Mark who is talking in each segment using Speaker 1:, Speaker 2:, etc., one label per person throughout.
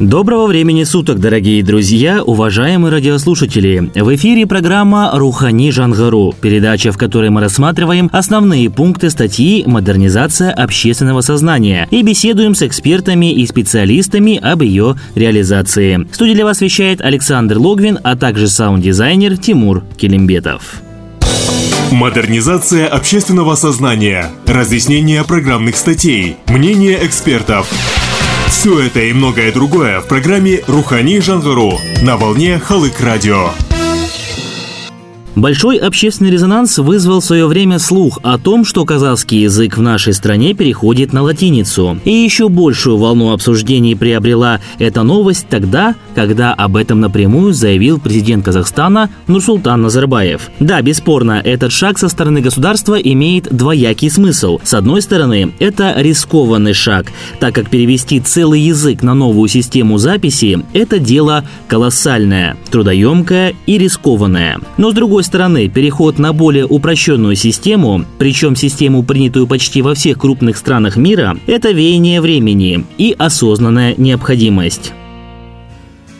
Speaker 1: Доброго времени суток, дорогие друзья, уважаемые радиослушатели! В эфире программа «Рухани Жангару», передача, в которой мы рассматриваем основные пункты статьи «Модернизация общественного сознания» и беседуем с экспертами и специалистами об ее реализации. В студии для вас вещает Александр Логвин, а также саунд-дизайнер Тимур Келимбетов.
Speaker 2: Модернизация общественного сознания, разъяснение программных статей, мнение экспертов – все это и многое другое в программе «Рухани Жангару» на волне Халык Радио.
Speaker 1: Большой общественный резонанс вызвал в свое время слух о том, что казахский язык в нашей стране переходит на латиницу. И еще большую волну обсуждений приобрела эта новость тогда, когда об этом напрямую заявил президент Казахстана Нурсултан Назарбаев. Да, бесспорно, этот шаг со стороны государства имеет двоякий смысл. С одной стороны, это рискованный шаг, так как перевести целый язык на новую систему записи – это дело колоссальное, трудоемкое и рискованное. Но с другой стороны, переход на более упрощенную систему, причем систему, принятую почти во всех крупных странах мира, это веяние времени и осознанная необходимость.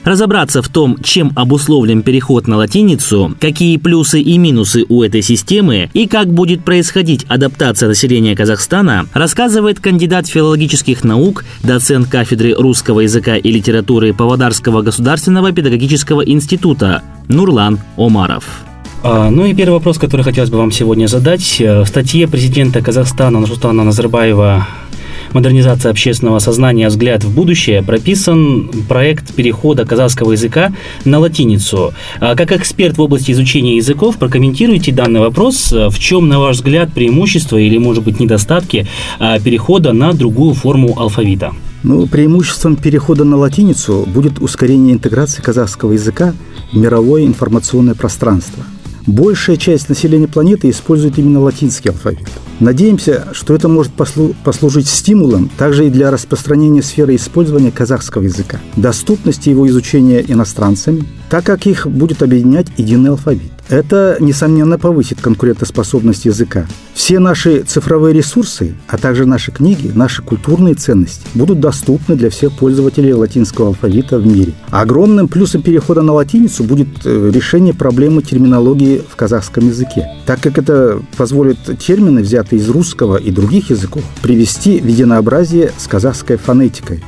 Speaker 1: Разобраться в том, чем обусловлен переход на латиницу, какие плюсы и минусы у этой системы и как будет происходить адаптация населения Казахстана, рассказывает кандидат филологических наук, доцент кафедры русского языка и литературы Павлодарского государственного педагогического института Нурлан Омаров.
Speaker 3: А, ну и первый вопрос, который хотелось бы вам сегодня задать. Э, в статье президента Казахстана Нурсултана Назарбаева модернизация общественного сознания «Взгляд в будущее» прописан проект перехода казахского языка на латиницу. А как эксперт в области изучения языков, прокомментируйте данный вопрос. В чем, на ваш взгляд, преимущества или, может быть, недостатки а, перехода на другую форму алфавита?
Speaker 4: Ну, преимуществом перехода на латиницу будет ускорение интеграции казахского языка в мировое информационное пространство – Большая часть населения планеты использует именно латинский алфавит. Надеемся, что это может послу- послужить стимулом также и для распространения сферы использования казахского языка, доступности его изучения иностранцами, так как их будет объединять единый алфавит. Это, несомненно, повысит конкурентоспособность языка. Все наши цифровые ресурсы, а также наши книги, наши культурные ценности будут доступны для всех пользователей латинского алфавита в мире. Огромным плюсом перехода на латиницу будет э, решение проблемы терминологии в казахском языке, так как это позволит термины, взятые из русского и других языков, привести в единообразие с казахской фонетикой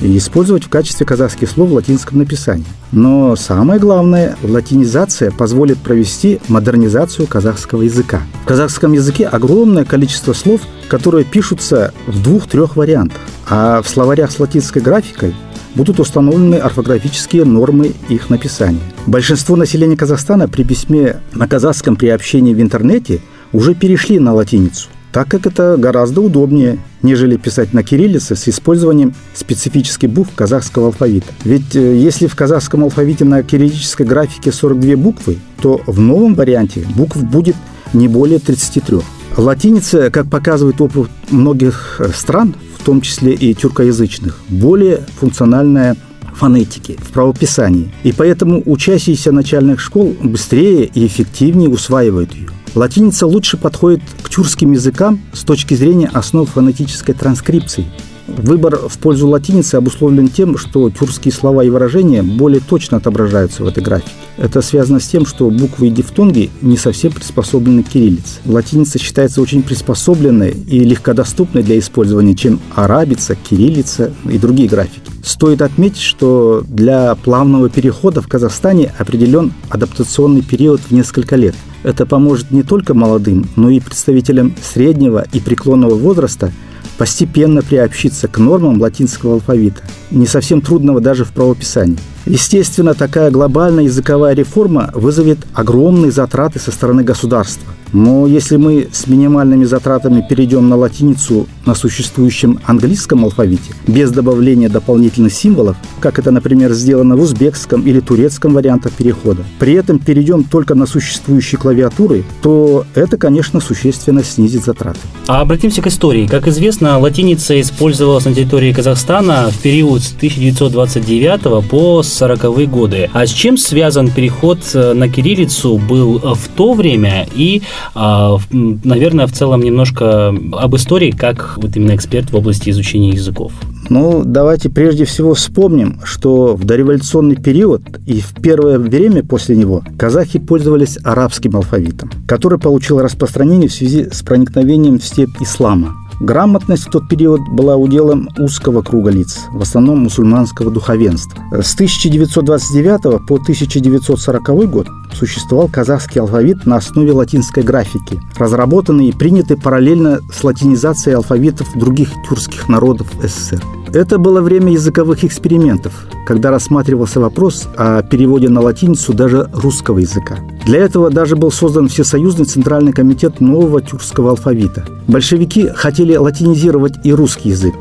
Speaker 4: и использовать в качестве казахских слов в латинском написании. Но самое главное, латинизация позволит провести модернизацию казахского языка. В казахском языке огромное количество слов, которые пишутся в двух-трех вариантах, а в словарях с латинской графикой будут установлены орфографические нормы их написания. Большинство населения Казахстана при письме на казахском при общении в интернете уже перешли на латиницу так как это гораздо удобнее, нежели писать на кириллице с использованием специфических букв казахского алфавита. Ведь э, если в казахском алфавите на кириллической графике 42 буквы, то в новом варианте букв будет не более 33. Латиница, как показывает опыт многих э, стран, в том числе и тюркоязычных, более функциональная фонетики в правописании. И поэтому учащиеся начальных школ быстрее и эффективнее усваивают ее. Латиница лучше подходит к тюркским языкам с точки зрения основ фонетической транскрипции. Выбор в пользу латиницы обусловлен тем, что тюркские слова и выражения более точно отображаются в этой графике. Это связано с тем, что буквы и дифтонги не совсем приспособлены к кириллице. Латиница считается очень приспособленной и легкодоступной для использования, чем арабица, кириллица и другие графики. Стоит отметить, что для плавного перехода в Казахстане определен адаптационный период в несколько лет. Это поможет не только молодым, но и представителям среднего и преклонного возраста постепенно приобщиться к нормам латинского алфавита, не совсем трудного даже в правописании. Естественно, такая глобальная языковая реформа вызовет огромные затраты со стороны государства. Но если мы с минимальными затратами перейдем на латиницу на существующем английском алфавите, без добавления дополнительных символов, как это, например, сделано в узбекском или турецком вариантах перехода, при этом перейдем только на существующие клавиатуры, то это, конечно, существенно снизит затраты.
Speaker 3: А обратимся к истории. Как известно, известно, латиница использовалась на территории Казахстана в период с 1929 по 40 годы. А с чем связан переход э, на кириллицу был в то время и, а, наверное, в целом немножко об истории, как вот именно эксперт в области изучения языков?
Speaker 4: Ну, давайте прежде всего вспомним, что в дореволюционный период и в первое время после него казахи пользовались арабским алфавитом, который получил распространение в связи с проникновением в степь ислама. Грамотность в тот период была уделом узкого круга лиц, в основном мусульманского духовенства. С 1929 по 1940 год существовал казахский алфавит на основе латинской графики, разработанный и принятый параллельно с латинизацией алфавитов других тюркских народов СССР. Это было время языковых экспериментов, когда рассматривался вопрос о переводе на латиницу даже русского языка. Для этого даже был создан Всесоюзный Центральный комитет нового тюркского алфавита. Большевики хотели латинизировать и русский язык.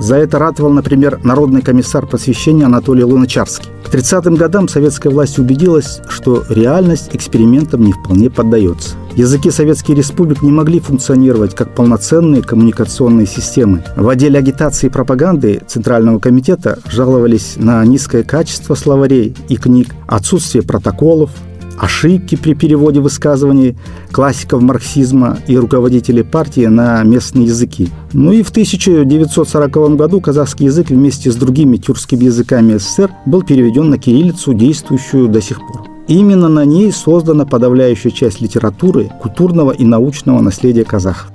Speaker 4: За это ратовал, например, народный комиссар просвещения Анатолий Луначарский. К 30-м годам советская власть убедилась, что реальность экспериментам не вполне поддается. Языки советских республик не могли функционировать как полноценные коммуникационные системы. В отделе агитации и пропаганды Центрального комитета жаловались на низкое качество словарей и книг, отсутствие протоколов, ошибки при переводе высказываний классиков марксизма и руководителей партии на местные языки. Ну и в 1940 году казахский язык вместе с другими тюркскими языками СССР был переведен на кириллицу, действующую до сих пор. Именно на ней создана подавляющая часть литературы, культурного и научного наследия казахов.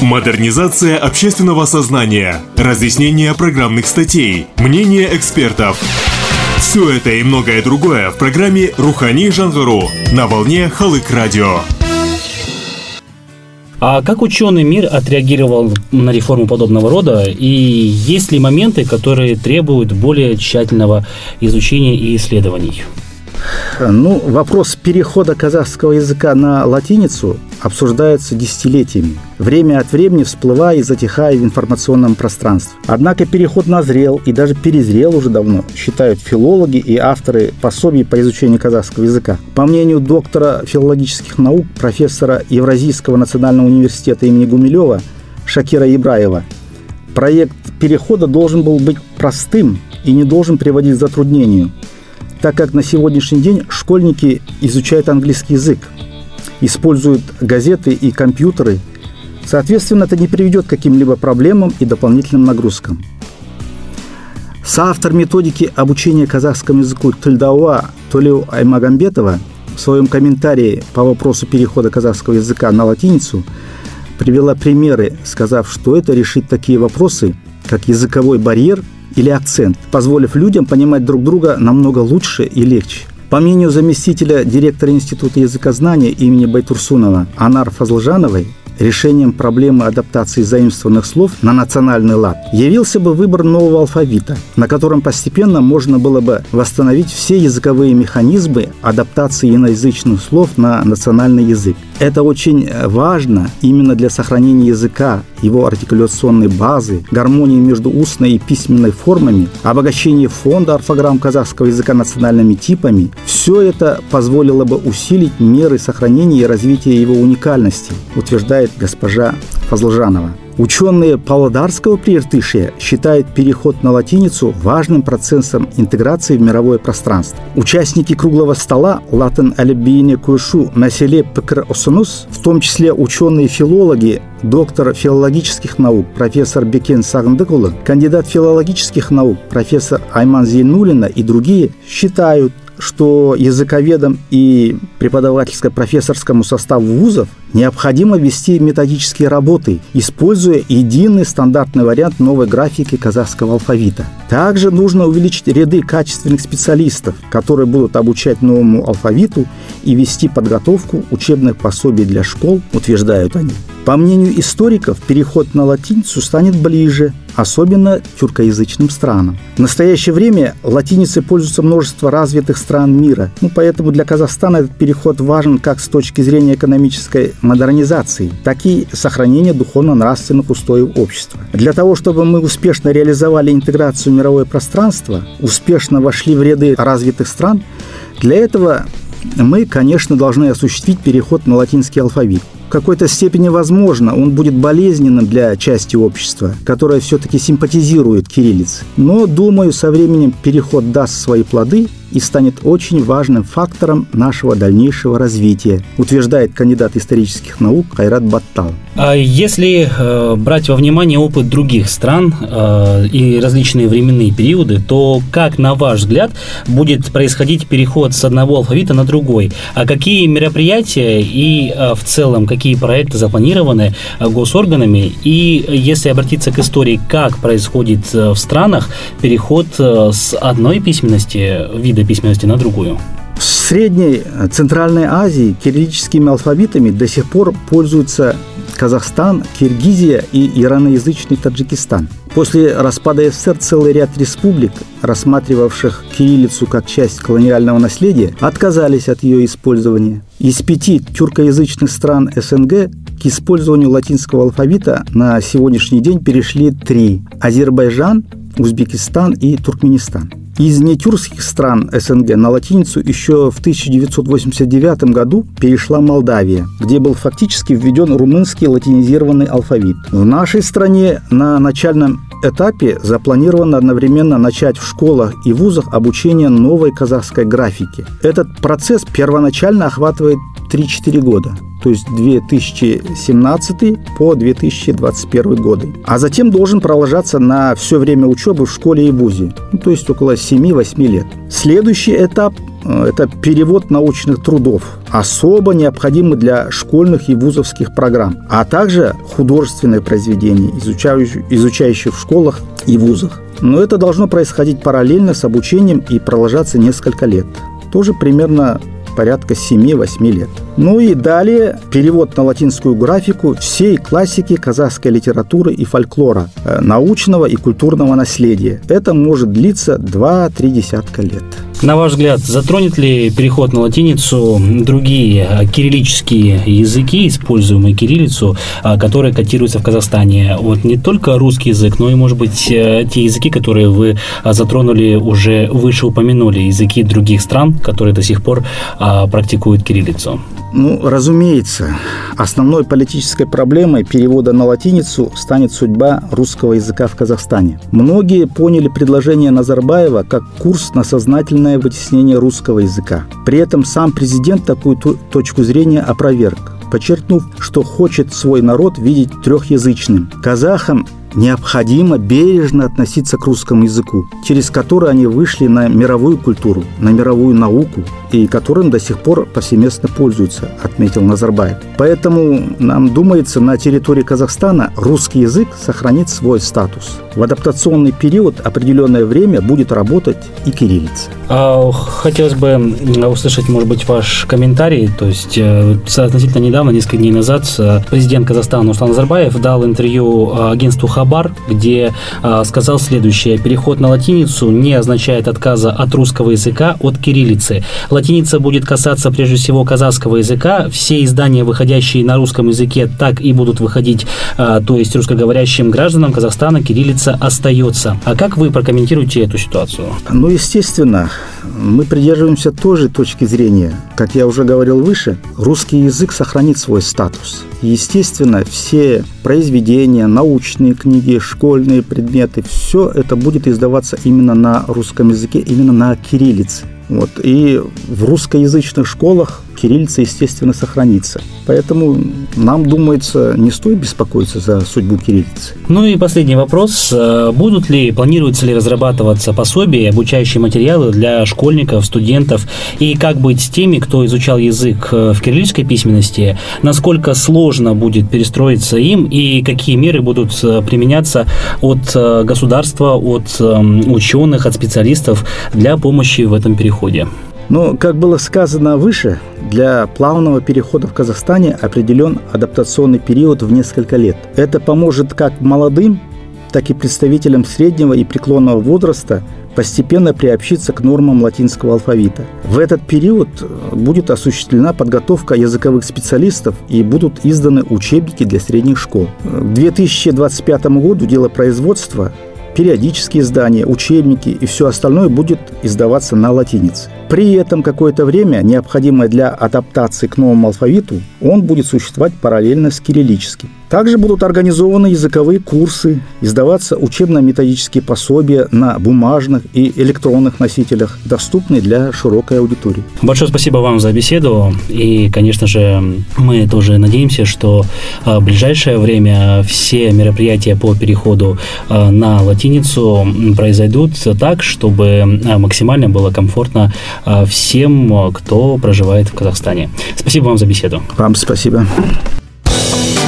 Speaker 2: Модернизация общественного сознания, разъяснение программных статей, мнение экспертов – все это и многое другое в программе «Рухани Жангару» на волне Халык Радио.
Speaker 3: А как ученый мир отреагировал на реформу подобного рода? И есть ли моменты, которые требуют более тщательного изучения и исследований?
Speaker 4: Ну, вопрос перехода казахского языка на латиницу обсуждается десятилетиями, время от времени всплывая и затихая в информационном пространстве. Однако переход назрел и даже перезрел уже давно, считают филологи и авторы пособий по изучению казахского языка. По мнению доктора филологических наук, профессора Евразийского национального университета имени Гумилева Шакира Ибраева, проект перехода должен был быть простым и не должен приводить к затруднению – так как на сегодняшний день школьники изучают английский язык, используют газеты и компьютеры. Соответственно, это не приведет к каким-либо проблемам и дополнительным нагрузкам. Соавтор методики обучения казахскому языку Тульдауа Толеу Аймагамбетова в своем комментарии по вопросу перехода казахского языка на латиницу привела примеры, сказав, что это решит такие вопросы, как языковой барьер – или акцент, позволив людям понимать друг друга намного лучше и легче. По мнению заместителя директора Института языкознания имени Байтурсунова Анар Фазлжановой, решением проблемы адаптации заимствованных слов на национальный лад явился бы выбор нового алфавита, на котором постепенно можно было бы восстановить все языковые механизмы адаптации иноязычных слов на национальный язык. Это очень важно именно для сохранения языка, его артикуляционной базы, гармонии между устной и письменной формами, обогащения фонда орфограмм казахского языка национальными типами. Все это позволило бы усилить меры сохранения и развития его уникальности, утверждает госпожа Фазлжанова. Ученые Павлодарского прииртышья считают переход на латиницу важным процессом интеграции в мировое пространство. Участники круглого стола Латин Алибине Кушу на селе Осунус, в том числе ученые-филологи, доктор филологических наук профессор Бекен Сагндыкулы, кандидат филологических наук профессор Айман Зейнулина и другие считают, что языковедам и преподавательско-профессорскому составу вузов необходимо вести методические работы, используя единый стандартный вариант новой графики казахского алфавита. Также нужно увеличить ряды качественных специалистов, которые будут обучать новому алфавиту и вести подготовку учебных пособий для школ, утверждают они. По мнению историков, переход на латиницу станет ближе, особенно тюркоязычным странам. В настоящее время латиницей пользуется множество развитых стран мира, ну, поэтому для Казахстана этот переход важен как с точки зрения экономической модернизации, так и сохранения духовно-нравственных устоев общества. Для того, чтобы мы успешно реализовали интеграцию в мировое пространство, успешно вошли в ряды развитых стран, для этого мы, конечно, должны осуществить переход на латинский алфавит. Какой-то степени возможно, он будет болезненным для части общества, которая все-таки симпатизирует кириллице. Но, думаю, со временем переход даст свои плоды, и станет очень важным фактором нашего дальнейшего развития, утверждает кандидат исторических наук Хайрат Баттал.
Speaker 3: А если э, брать во внимание опыт других стран э, и различные временные периоды, то как, на ваш взгляд, будет происходить переход с одного алфавита на другой? А какие мероприятия и э, в целом какие проекты запланированы э, госорганами? И если обратиться к истории, как происходит э, в странах переход э, с одной письменности, вида письменности на другую?
Speaker 4: В Средней э, Центральной Азии кириллическими алфавитами до сих пор пользуются Казахстан, Киргизия и ираноязычный Таджикистан. После распада СССР целый ряд республик, рассматривавших кириллицу как часть колониального наследия, отказались от ее использования. Из пяти тюркоязычных стран СНГ к использованию латинского алфавита на сегодняшний день перешли три – Азербайджан, Узбекистан и Туркменистан. Из нетюркских стран СНГ на латиницу еще в 1989 году перешла Молдавия, где был фактически введен румынский латинизированный алфавит. В нашей стране на начальном этапе запланировано одновременно начать в школах и вузах обучение новой казахской графики. Этот процесс первоначально охватывает 3-4 года то есть 2017 по 2021 годы. А затем должен продолжаться на все время учебы в школе и вузе, ну, то есть около 7-8 лет. Следующий этап э, это перевод научных трудов, особо необходимый для школьных и вузовских программ, а также художественные произведения, изучающие, изучающие в школах и вузах. Но это должно происходить параллельно с обучением и продолжаться несколько лет. Тоже примерно порядка 7-8 лет. Ну и далее перевод на латинскую графику всей классики казахской литературы и фольклора, э, научного и культурного наследия. Это может длиться 2-3 десятка лет.
Speaker 3: На ваш взгляд, затронет ли переход на латиницу другие э, кириллические языки, используемые кириллицу, э, которые котируются в Казахстане? Вот не только русский язык, но и, может быть, те языки, которые вы затронули, уже выше упомянули, языки других стран, которые до сих пор практикуют кириллицу.
Speaker 4: Ну, разумеется, основной политической проблемой перевода на латиницу станет судьба русского языка в Казахстане. Многие поняли предложение Назарбаева как курс на сознательное вытеснение русского языка. При этом сам президент такую точку зрения опроверг подчеркнув, что хочет свой народ видеть трехязычным. Казахам необходимо бережно относиться к русскому языку, через который они вышли на мировую культуру, на мировую науку, и которым до сих пор повсеместно пользуются, отметил Назарбаев. Поэтому нам думается, на территории Казахстана русский язык сохранит свой статус. В адаптационный период определенное время будет работать и кириллица.
Speaker 3: А, хотелось бы услышать, может быть, ваш комментарий. То есть э, относительно недавно, несколько дней назад, э, президент Казахстана Руслан Назарбаев дал интервью э, агентству Хабар, где сказал следующее. Переход на латиницу не означает отказа от русского языка от кириллицы. Латиница будет касаться прежде всего казахского языка. Все издания, выходящие на русском языке, так и будут выходить, то есть русскоговорящим гражданам Казахстана кириллица остается. А как вы прокомментируете эту ситуацию?
Speaker 4: Ну, естественно, мы придерживаемся той же точки зрения. Как я уже говорил выше, русский язык сохранит свой статус. Естественно, все произведения, научные книги, школьные предметы, все это будет издаваться именно на русском языке, именно на кириллице. Вот. И в русскоязычных школах кириллица, естественно, сохранится. Поэтому нам, думается, не стоит беспокоиться за судьбу кириллицы.
Speaker 3: Ну и последний вопрос. Э, будут ли, планируется ли разрабатываться пособия, обучающие материалы для школьников, студентов? И как быть с теми, кто изучал язык э, в кириллической письменности? Насколько сложно будет перестроиться им? И какие меры будут э, применяться от государства, от эм, ученых, от специалистов для помощи в этом переходе?
Speaker 4: Но, как было сказано выше, для плавного перехода в Казахстане определен адаптационный период в несколько лет. Это поможет как молодым, так и представителям среднего и преклонного возраста постепенно приобщиться к нормам латинского алфавита. В этот период будет осуществлена подготовка языковых специалистов и будут изданы учебники для средних школ. К 2025 году дело производства периодические издания, учебники и все остальное будет издаваться на латинице. При этом какое-то время, необходимое для адаптации к новому алфавиту, он будет существовать параллельно с кириллическим. Также будут организованы языковые курсы, издаваться учебно-методические пособия на бумажных и электронных носителях, доступные для широкой аудитории.
Speaker 3: Большое спасибо вам за беседу. И, конечно же, мы тоже надеемся, что а, в ближайшее время все мероприятия по переходу а, на латиницу произойдут так, чтобы а, максимально было комфортно всем, кто проживает в Казахстане. Спасибо вам за беседу.
Speaker 4: Вам спасибо.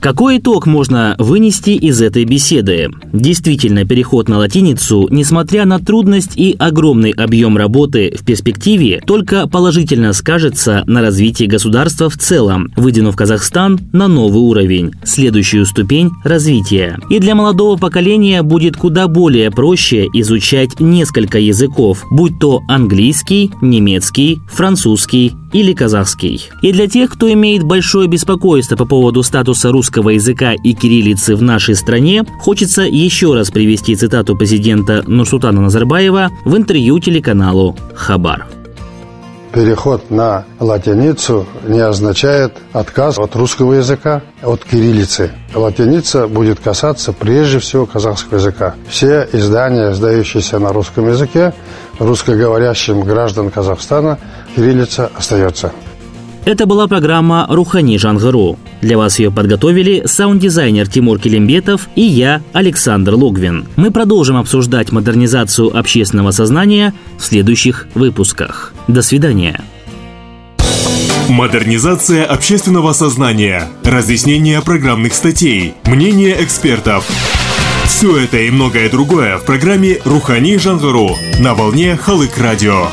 Speaker 1: Какой итог можно вынести из этой беседы? Действительно, переход на латиницу, несмотря на трудность и огромный объем работы в перспективе, только положительно скажется на развитии государства в целом, вытянув Казахстан на новый уровень, следующую ступень развития. И для молодого поколения будет куда более проще изучать несколько языков, будь то английский, немецкий, французский или казахский. И для тех, кто имеет большое беспокойство по поводу статуса русского языка и кириллицы в нашей стране, хочется еще раз привести цитату президента Нурсултана Назарбаева в интервью телеканалу «Хабар».
Speaker 5: Переход на латиницу не означает отказ от русского языка, от кириллицы. Латиница будет касаться прежде всего казахского языка. Все издания, издающиеся на русском языке, русскоговорящим граждан Казахстана, кириллица остается.
Speaker 1: Это была программа «Рухани Жангару». Для вас ее подготовили саунд-дизайнер Тимур Келимбетов и я, Александр Логвин. Мы продолжим обсуждать модернизацию общественного сознания в следующих выпусках. До свидания.
Speaker 2: Модернизация общественного сознания, разъяснение программных статей, мнение экспертов. Все это и многое другое в программе «Рухани Жангару» на волне Халык Радио.